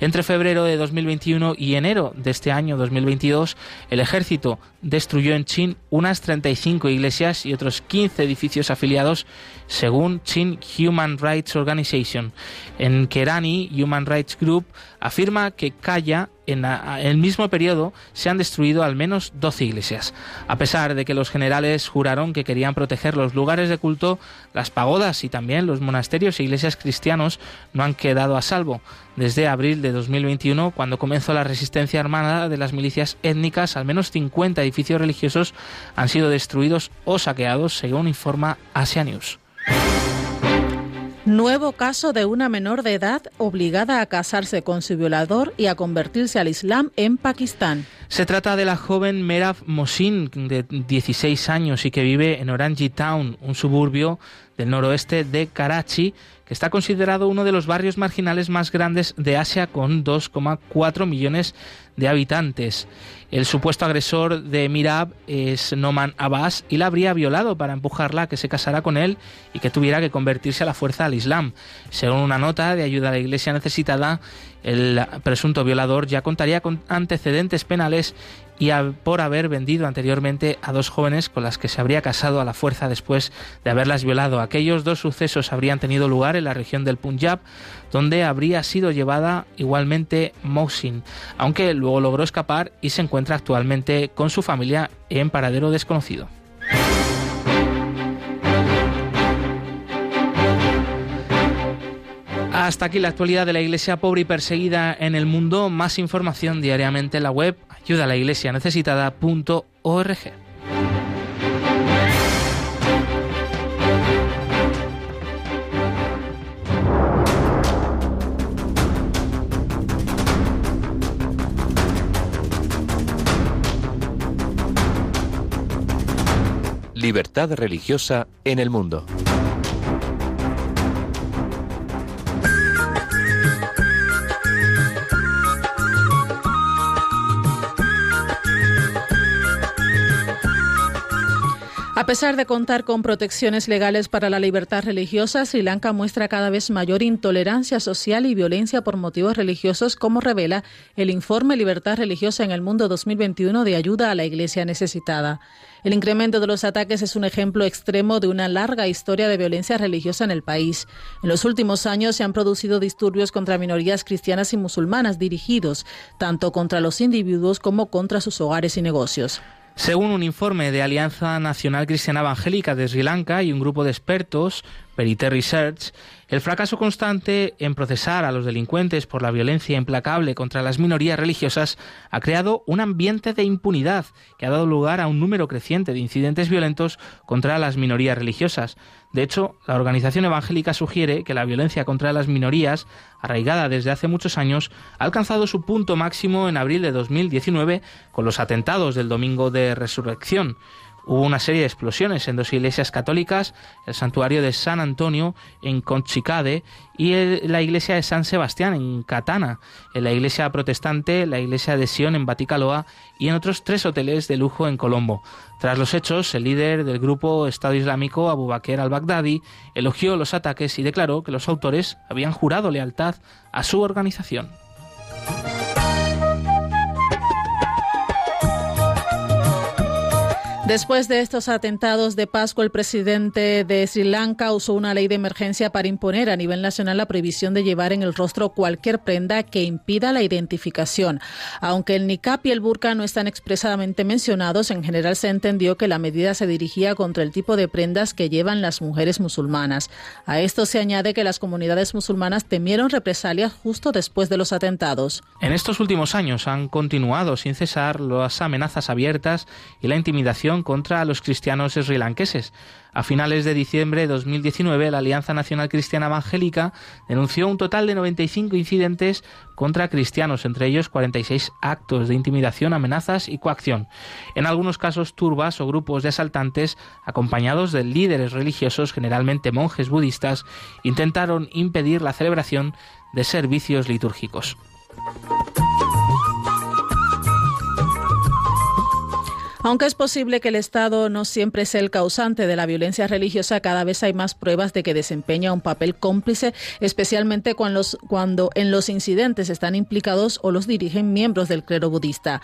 Entre febrero de 2021 y enero de este año 2022, el ejército destruyó en Chin unas 35 iglesias y otros 15 edificios afiliados, según Chin Human Rights Organization. En Kerani, Human Rights Group afirma que Kaya en, el mismo periodo se han destruido al menos 12 iglesias. A pesar de que los generales juraron que querían proteger los lugares de culto, las pagodas y también los monasterios e iglesias cristianos no han quedado a salvo. Desde abril de 2021, cuando comenzó la resistencia armada de las milicias étnicas, al menos 50 edificios religiosos han sido destruidos o saqueados, según informa Asia News. Nuevo caso de una menor de edad obligada a casarse con su violador y a convertirse al Islam en Pakistán. Se trata de la joven Merav Mosin, de 16 años y que vive en Orange Town, un suburbio del noroeste de Karachi, que está considerado uno de los barrios marginales más grandes de Asia con 2,4 millones de habitantes. El supuesto agresor de Mirab es Noman Abbas y la habría violado para empujarla a que se casara con él y que tuviera que convertirse a la fuerza al Islam. Según una nota de ayuda a la Iglesia necesitada, el presunto violador ya contaría con antecedentes penales y por haber vendido anteriormente a dos jóvenes con las que se habría casado a la fuerza después de haberlas violado. Aquellos dos sucesos habrían tenido lugar en la región del Punjab, donde habría sido llevada igualmente Mohsin, aunque luego logró escapar y se encuentra actualmente con su familia en paradero desconocido. Hasta aquí la actualidad de la Iglesia pobre y perseguida en el mundo. Más información diariamente en la web ayudalaiglesianecesitada.org. Libertad religiosa en el mundo. A pesar de contar con protecciones legales para la libertad religiosa, Sri Lanka muestra cada vez mayor intolerancia social y violencia por motivos religiosos, como revela el informe Libertad Religiosa en el Mundo 2021 de ayuda a la Iglesia necesitada. El incremento de los ataques es un ejemplo extremo de una larga historia de violencia religiosa en el país. En los últimos años se han producido disturbios contra minorías cristianas y musulmanas dirigidos tanto contra los individuos como contra sus hogares y negocios. Según un informe de Alianza Nacional Cristiana Evangélica de Sri Lanka y un grupo de expertos, Perite Research, el fracaso constante en procesar a los delincuentes por la violencia implacable contra las minorías religiosas ha creado un ambiente de impunidad que ha dado lugar a un número creciente de incidentes violentos contra las minorías religiosas. De hecho, la organización evangélica sugiere que la violencia contra las minorías, arraigada desde hace muchos años, ha alcanzado su punto máximo en abril de 2019 con los atentados del Domingo de Resurrección. Hubo una serie de explosiones en dos iglesias católicas, el santuario de San Antonio en Conchicade y la iglesia de San Sebastián en Catana, en la iglesia protestante, la iglesia de Sion en Baticaloa y en otros tres hoteles de lujo en Colombo. Tras los hechos, el líder del grupo Estado Islámico, Abu Bakr al-Baghdadi, elogió los ataques y declaró que los autores habían jurado lealtad a su organización. Después de estos atentados de Pascua, el presidente de Sri Lanka usó una ley de emergencia para imponer a nivel nacional la prohibición de llevar en el rostro cualquier prenda que impida la identificación. Aunque el niqab y el burka no están expresamente mencionados, en general se entendió que la medida se dirigía contra el tipo de prendas que llevan las mujeres musulmanas. A esto se añade que las comunidades musulmanas temieron represalias justo después de los atentados. En estos últimos años han continuado sin cesar las amenazas abiertas y la intimidación contra los cristianos srilanqueses. A finales de diciembre de 2019, la Alianza Nacional Cristiana Evangélica denunció un total de 95 incidentes contra cristianos, entre ellos 46 actos de intimidación, amenazas y coacción. En algunos casos, turbas o grupos de asaltantes, acompañados de líderes religiosos, generalmente monjes budistas, intentaron impedir la celebración de servicios litúrgicos. Aunque es posible que el Estado no siempre sea el causante de la violencia religiosa, cada vez hay más pruebas de que desempeña un papel cómplice, especialmente cuando, en los incidentes están implicados o los dirigen miembros del clero budista.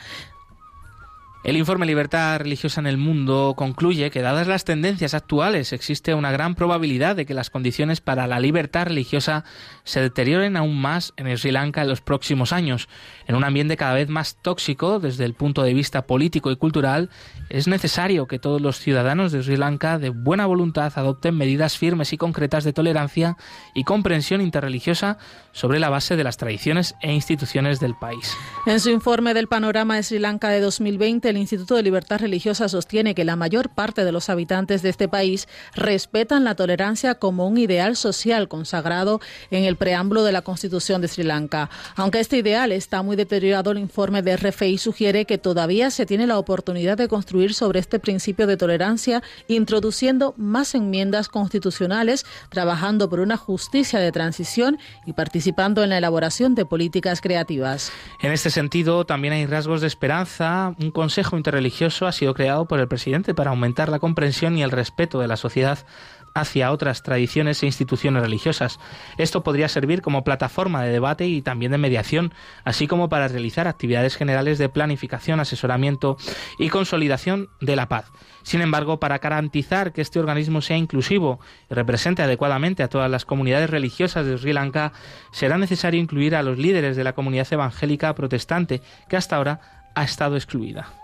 El informe Libertad Religiosa en el Mundo concluye que, dadas las tendencias actuales, existe una gran probabilidad de que las condiciones para la libertad religiosa se deterioren aún más en Sri Lanka en los próximos años. En un ambiente cada vez más tóxico desde el punto de vista político y cultural, es necesario que todos los ciudadanos de Sri Lanka de buena voluntad adopten medidas firmes y concretas de tolerancia y comprensión interreligiosa sobre la base de las tradiciones e instituciones del país. En su informe del panorama de Sri Lanka de 2020, el Instituto de Libertad Religiosa sostiene que la mayor parte de los habitantes de este país respetan la tolerancia como un ideal social consagrado en el preámbulo de la Constitución de Sri Lanka. Aunque este ideal está muy deteriorado, el informe de RFI sugiere que todavía se tiene la oportunidad de construir sobre este principio de tolerancia, introduciendo más enmiendas constitucionales, trabajando por una justicia de transición y participando en la elaboración de políticas creativas. En este sentido, también hay rasgos de esperanza. Un consejo interreligioso ha sido creado por el presidente para aumentar la comprensión y el respeto de la sociedad hacia otras tradiciones e instituciones religiosas. Esto podría servir como plataforma de debate y también de mediación, así como para realizar actividades generales de planificación, asesoramiento y consolidación de la paz. Sin embargo, para garantizar que este organismo sea inclusivo y represente adecuadamente a todas las comunidades religiosas de Sri Lanka, será necesario incluir a los líderes de la comunidad evangélica protestante, que hasta ahora ha estado excluida.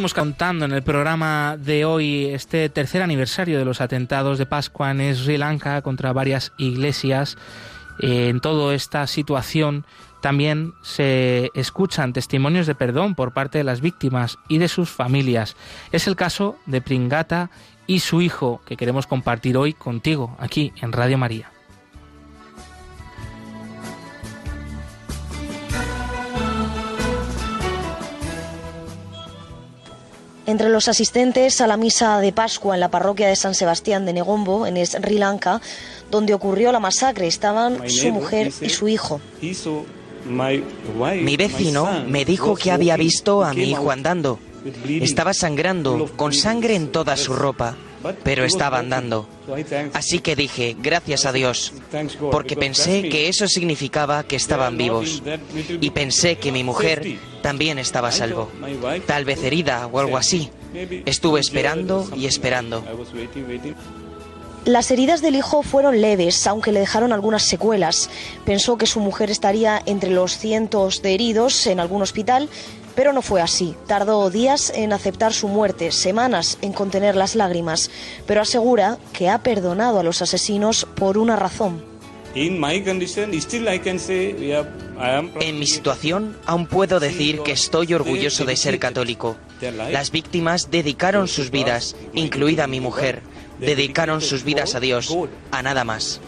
Venimos contando en el programa de hoy, este tercer aniversario de los atentados de Pascua en Sri Lanka contra varias iglesias, eh, en toda esta situación también se escuchan testimonios de perdón por parte de las víctimas y de sus familias. Es el caso de Pringata y su hijo que queremos compartir hoy contigo aquí en Radio María. Entre los asistentes a la misa de Pascua en la parroquia de San Sebastián de Negombo, en Sri Lanka, donde ocurrió la masacre, estaban su mujer y su hijo. Mi vecino me dijo que había visto a mi hijo andando. Estaba sangrando, con sangre en toda su ropa, pero estaba andando. Así que dije, gracias a Dios, porque pensé que eso significaba que estaban vivos. Y pensé que mi mujer también estaba a salvo, tal vez herida o algo así. Estuve esperando y esperando. Las heridas del hijo fueron leves, aunque le dejaron algunas secuelas. Pensó que su mujer estaría entre los cientos de heridos en algún hospital, pero no fue así. Tardó días en aceptar su muerte, semanas en contener las lágrimas, pero asegura que ha perdonado a los asesinos por una razón. En mi situación, aún puedo decir que estoy orgulloso de ser católico. Las víctimas dedicaron sus vidas, incluida mi mujer. Dedicaron sus vidas a Dios, a nada más.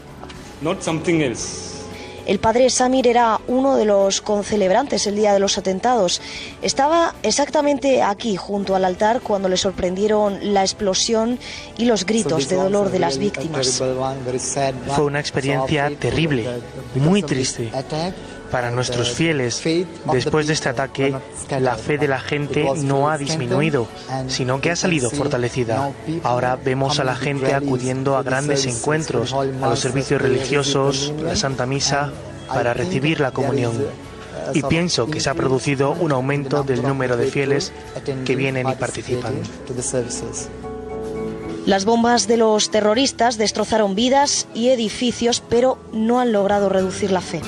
El padre Samir era uno de los concelebrantes el día de los atentados. Estaba exactamente aquí, junto al altar, cuando le sorprendieron la explosión y los gritos de dolor de las víctimas. Fue una experiencia terrible, muy triste. Para nuestros fieles, después de este ataque, la fe de la gente no ha disminuido, sino que ha salido fortalecida. Ahora vemos a la gente acudiendo a grandes encuentros, a los servicios religiosos, la Santa Misa, para recibir la comunión. Y pienso que se ha producido un aumento del número de fieles que vienen y participan. Las bombas de los terroristas destrozaron vidas y edificios, pero no han logrado reducir la fe.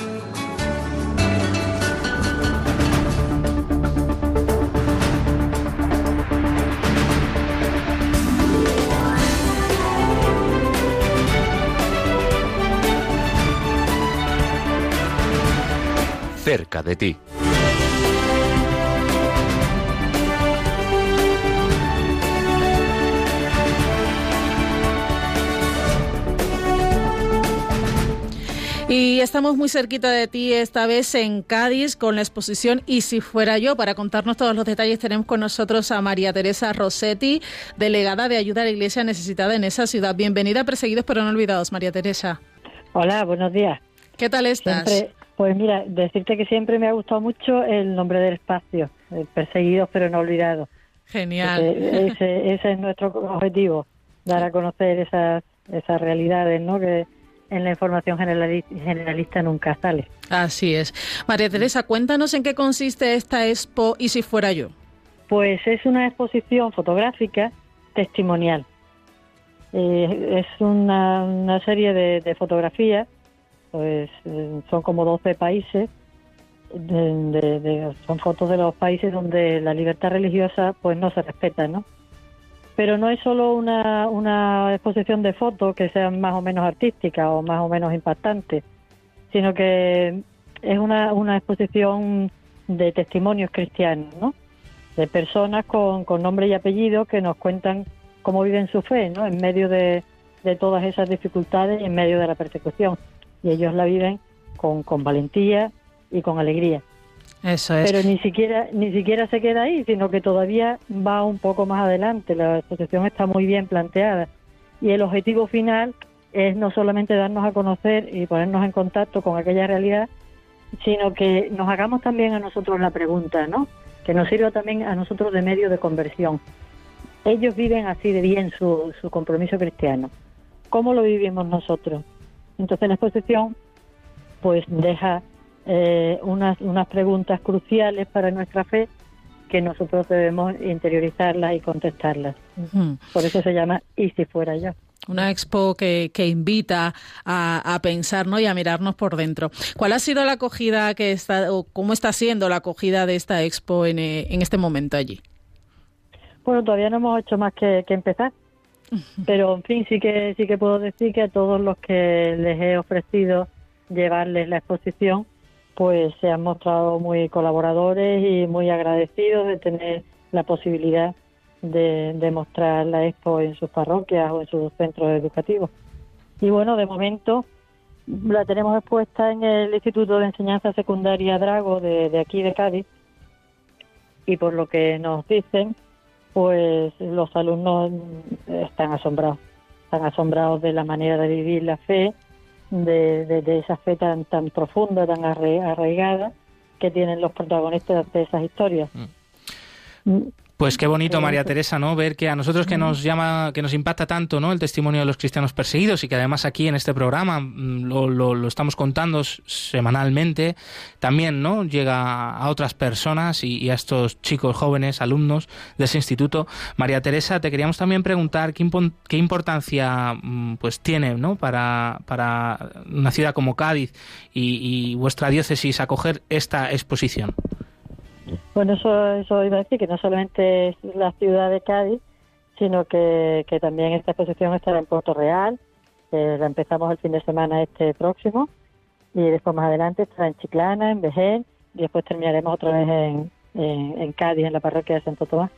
Cerca de ti. Y estamos muy cerquita de ti esta vez en Cádiz con la exposición Y si fuera yo. Para contarnos todos los detalles tenemos con nosotros a María Teresa Rossetti, delegada de ayuda a la Iglesia necesitada en esa ciudad. Bienvenida a Perseguidos pero no olvidados, María Teresa. Hola, buenos días. ¿Qué tal estás? Siempre, Pues mira, decirte que siempre me ha gustado mucho el nombre del espacio, perseguidos pero no olvidados. Genial. Ese, ese, es nuestro objetivo, dar a conocer esas, esas realidades, ¿no? Que en la información generalista, nunca sale. Así es. María Teresa, cuéntanos en qué consiste esta expo y si fuera yo. Pues es una exposición fotográfica testimonial. Eh, es una, una serie de, de fotografías, pues eh, son como 12 países son fotos de los países donde la libertad religiosa pues no se respeta, ¿no? Pero no es solo una, una exposición de fotos que sean más o menos artísticas o más o menos impactantes, sino que es una, una exposición de testimonios cristianos, ¿no? De personas con, con nombre y apellido que nos cuentan cómo viven su fe, ¿no? En medio de, de todas esas dificultades y en medio de la persecución. Y ellos la viven con, con valentía, y con alegría. Eso es. Pero ni siquiera, ni siquiera se queda ahí, sino que todavía va un poco más adelante. La exposición está muy bien planteada. Y el objetivo final es no solamente darnos a conocer y ponernos en contacto con aquella realidad, sino que nos hagamos también a nosotros la pregunta, ¿no? Que nos sirva también a nosotros de medio de conversión. Ellos viven así de bien su, su compromiso cristiano. ¿Cómo lo vivimos nosotros? Entonces la exposición pues deja eh, unas, unas preguntas cruciales para nuestra fe que nosotros debemos interiorizarlas y contestarlas. Por eso se llama ¿y si fuera yo? Una expo que, que invita a, a, pensar ¿no? y a mirarnos por dentro. ¿Cuál ha sido la acogida que está, o cómo está siendo la acogida de esta expo en, eh, en este momento allí? Bueno, todavía no hemos hecho más que, que empezar. Pero en fin, sí que sí que puedo decir que a todos los que les he ofrecido llevarles la exposición, pues se han mostrado muy colaboradores y muy agradecidos de tener la posibilidad de, mostrar la expo en sus parroquias o en sus centros educativos. Y bueno, de momento la tenemos expuesta en el Instituto de Enseñanza Secundaria Drago de, de aquí de Cádiz y por lo que nos dicen, pues los alumnos están asombrados, están asombrados de la manera de vivir la fe de, de, esa fe tan, tan profunda, tan arraigada que tienen los protagonistas de esas historias. Mm. Mm. Pues qué bonito, María Teresa, ¿no? Ver que a nosotros que nos llama, que nos impacta tanto, ¿no? El testimonio de los cristianos perseguidos y que además aquí en este programa mm, lo, lo, estamos contando semanalmente, también, ¿no? Llega a otras personas y, a estos chicos jóvenes, alumnos de ese instituto. María Teresa, te queríamos también preguntar qué, qué importancia, mm, pues, tiene, ¿no? Para, para una ciudad como Cádiz y, y vuestra diócesis acoger esta exposición. Bueno, eso, eso iba a decir, que no solamente es la ciudad de Cádiz, sino que, también esta exposición estará en Puerto Real, la empezamos el fin de semana este próximo, y después más adelante estará en Chiclana, en Bején, y después terminaremos otra vez en, Cádiz, en la parroquia de Santo Tomás.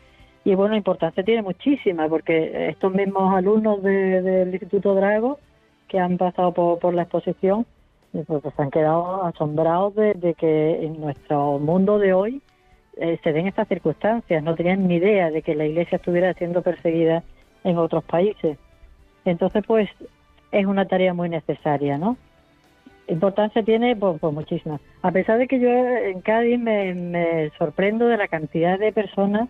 Y bueno, importancia tiene muchísima, porque estos mismos alumnos del Instituto Drago que han pasado por, la exposición, pues, pues han quedado asombrados de, de que en nuestro mundo de hoy eh, se den estas circunstancias. No tenían ni idea de que la Iglesia estuviera siendo perseguida en otros países. Entonces, pues, es una tarea muy necesaria, ¿no? Importancia tiene, pues, pues muchísima. A pesar de que yo en Cádiz me, sorprendo de la cantidad de personas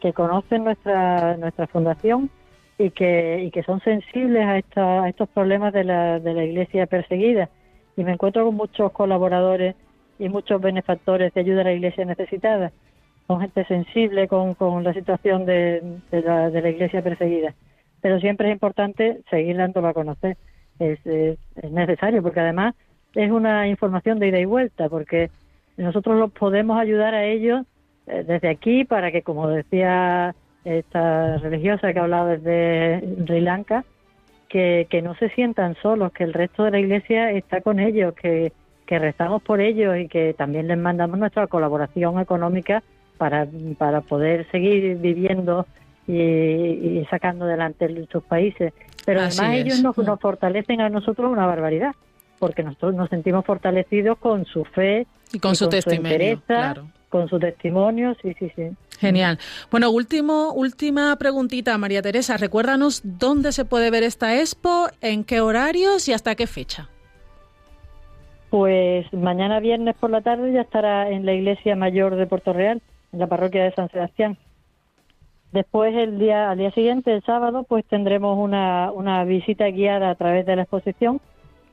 que conocen nuestra nuestra fundación y que, y que son sensibles a, esta, a estos problemas de la, de la Iglesia perseguida. Y me encuentro con muchos colaboradores y muchos benefactores de ayuda a la iglesia necesitada. Son gente sensible con, con la situación de, la, de la iglesia perseguida. Pero siempre es importante seguir dándolo a conocer. Es, es, necesario porque además es una información de ida y vuelta porque nosotros los podemos ayudar a ellos eh, desde aquí para que, como decía esta religiosa que ha hablado desde Sri Lanka, que, que no se sientan solos, que el resto de la iglesia está con ellos, que, que rezamos por ellos y que también les mandamos nuestra colaboración económica para, para poder seguir viviendo y, sacando adelante sus países. Pero además ellos nos, nos, fortalecen a nosotros una barbaridad, porque nosotros nos sentimos fortalecidos con su fe y con, su testimonio, con su testimonio, sí, sí, sí. Genial. Bueno, último, última preguntita, María Teresa. Recuérdanos dónde se puede ver esta expo, en qué horarios y hasta qué fecha. Pues mañana viernes por la tarde ya estará en la iglesia mayor de Puerto Real, en la parroquia de San Sebastián. Después, el día, al día siguiente, el sábado, pues tendremos una, una visita guiada a través de la exposición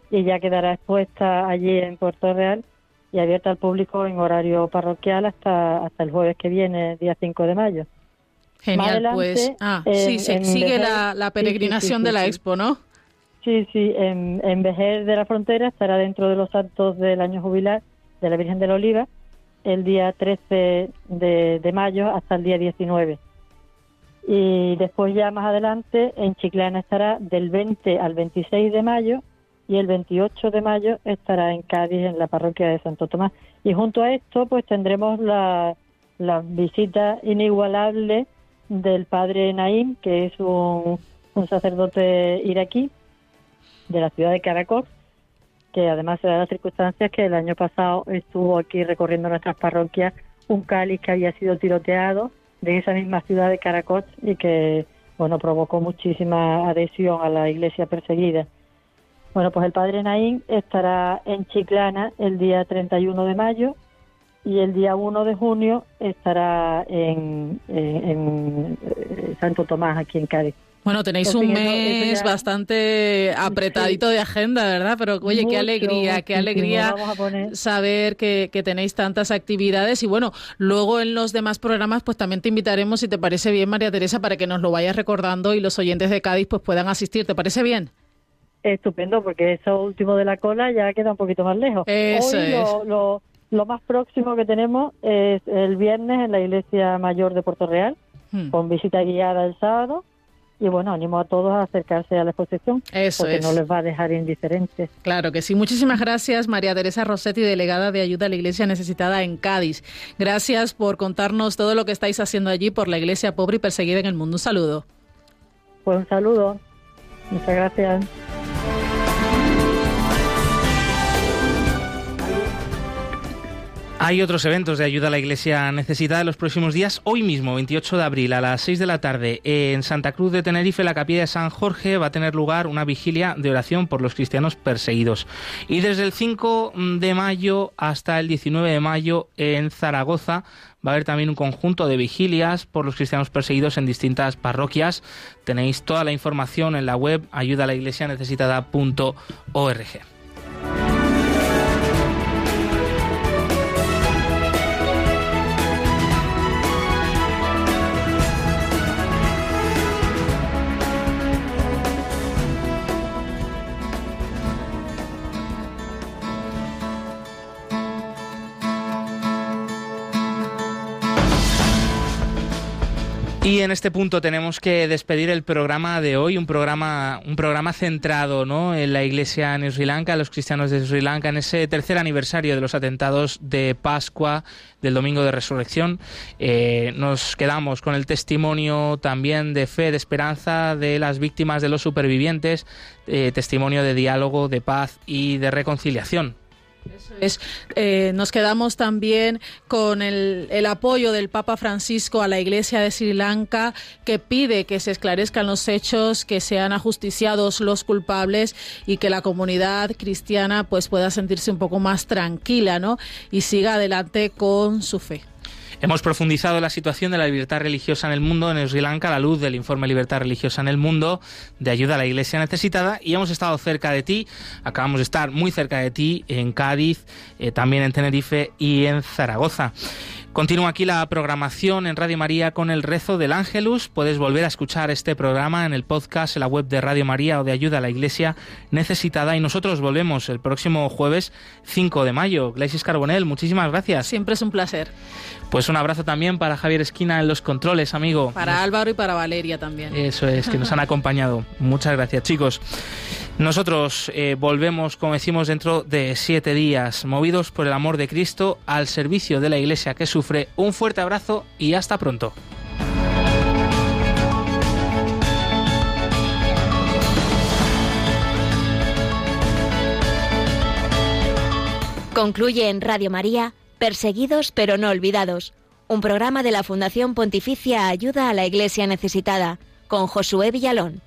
y ya quedará expuesta allí en Puerto Real y abierta al público en horario parroquial hasta, hasta el jueves que viene, día 5 de mayo. Genial, pues. Ah, sí, sigue la, la peregrinación de la Expo, ¿no? Sí, sí, en, en Vejer de la Frontera estará dentro de los actos del año jubilar de la Virgen de la Oliva el día 13 de, mayo hasta el día 19. Y después ya más adelante en Chiclana estará del 20 al 26 de mayo y el 28 de mayo estará en Cádiz en la parroquia de Santo Tomás. Y junto a esto pues tendremos la, visita inigualable del padre Naim, que es un sacerdote iraquí de la ciudad de Caracol, que además se da las circunstancias que el año pasado estuvo aquí recorriendo nuestras parroquias un cáliz que había sido tiroteado de esa misma ciudad de Caracol y que bueno provocó muchísima adhesión a la iglesia perseguida. Bueno, pues el padre Naín estará en Chiclana el día 31 de mayo y el día 1 de junio estará en, en, en Santo Tomás, aquí en Cádiz. Bueno, tenéis un mes bastante apretadito de agenda, ¿verdad? Pero oye, qué alegría, qué alegría saber que, que, tenéis tantas actividades. Y bueno, luego en los demás programas, pues también te invitaremos, si te parece bien, María Teresa, para que nos lo vayas recordando y los oyentes de Cádiz pues puedan asistir. ¿Te parece bien? Estupendo, porque eso último de la cola ya queda un poquito más lejos. Eso Hoy es. Lo, lo, lo, más próximo que tenemos es el viernes en la Iglesia Mayor de Puerto Real, Hmm. con visita guiada el sábado. Y bueno, animo a todos a acercarse a la exposición, Eso porque es. no les va a dejar indiferentes. Claro que sí. Muchísimas gracias, María Teresa Rossetti, delegada de ayuda a la Iglesia Necesitada en Cádiz. Gracias por contarnos todo lo que estáis haciendo allí por la Iglesia pobre y perseguida en el mundo. Un saludo. Pues un saludo. Muchas gracias. Hay otros eventos de ayuda a la Iglesia necesitada en los próximos días. Hoy mismo, 28 de abril, a las 6 de la tarde, en Santa Cruz de Tenerife, la capilla de San Jorge, va a tener lugar una vigilia de oración por los cristianos perseguidos. Y desde el 5 de mayo hasta el 19 de mayo, en Zaragoza, va a haber también un conjunto de vigilias por los cristianos perseguidos en distintas parroquias. Tenéis toda la información en la web ayudalaiglesianecesitada.org. Y en este punto tenemos que despedir el programa de hoy, un programa, un programa centrado ¿no? en la iglesia en Sri Lanka, los cristianos de Sri Lanka, en ese tercer aniversario de los atentados de Pascua del Domingo de Resurrección. Eh, nos quedamos con el testimonio también de fe, de esperanza de las víctimas, de los supervivientes, eh, testimonio de diálogo, de paz y de reconciliación. Es, eh, nos quedamos también con el, el, apoyo del Papa Francisco a la Iglesia de Sri Lanka, que pide que se esclarezcan los hechos, que sean ajusticiados los culpables y que la comunidad cristiana pues pueda sentirse un poco más tranquila, ¿no? Y siga adelante con su fe. Hemos profundizado la situación de la libertad religiosa en el mundo en Sri Lanka a la luz del informe Libertad Religiosa en el Mundo de ayuda a la Iglesia necesitada y hemos estado cerca de ti, acabamos de estar muy cerca de ti en Cádiz, eh, también en Tenerife y en Zaragoza. Continúa aquí la programación en Radio María con el rezo del Ángelus. Puedes volver a escuchar este programa en el podcast, en la web de Radio María o de Ayuda a la Iglesia Necesitada. Y nosotros volvemos el próximo jueves 5 de mayo. Gleisis Carbonell, muchísimas gracias. Siempre es un placer. Pues un abrazo también para Javier Esquina en los controles, amigo. Para nos... Álvaro y para Valeria también. Eso es, que nos han acompañado. Muchas gracias, chicos. Nosotros eh, volvemos, como decimos, dentro de siete días, movidos por el amor de Cristo, al servicio de la Iglesia que sufre. Un fuerte abrazo y hasta pronto. Concluye en Radio María, Perseguidos pero no olvidados, un programa de la Fundación Pontificia Ayuda a la Iglesia Necesitada, con Josué Villalón.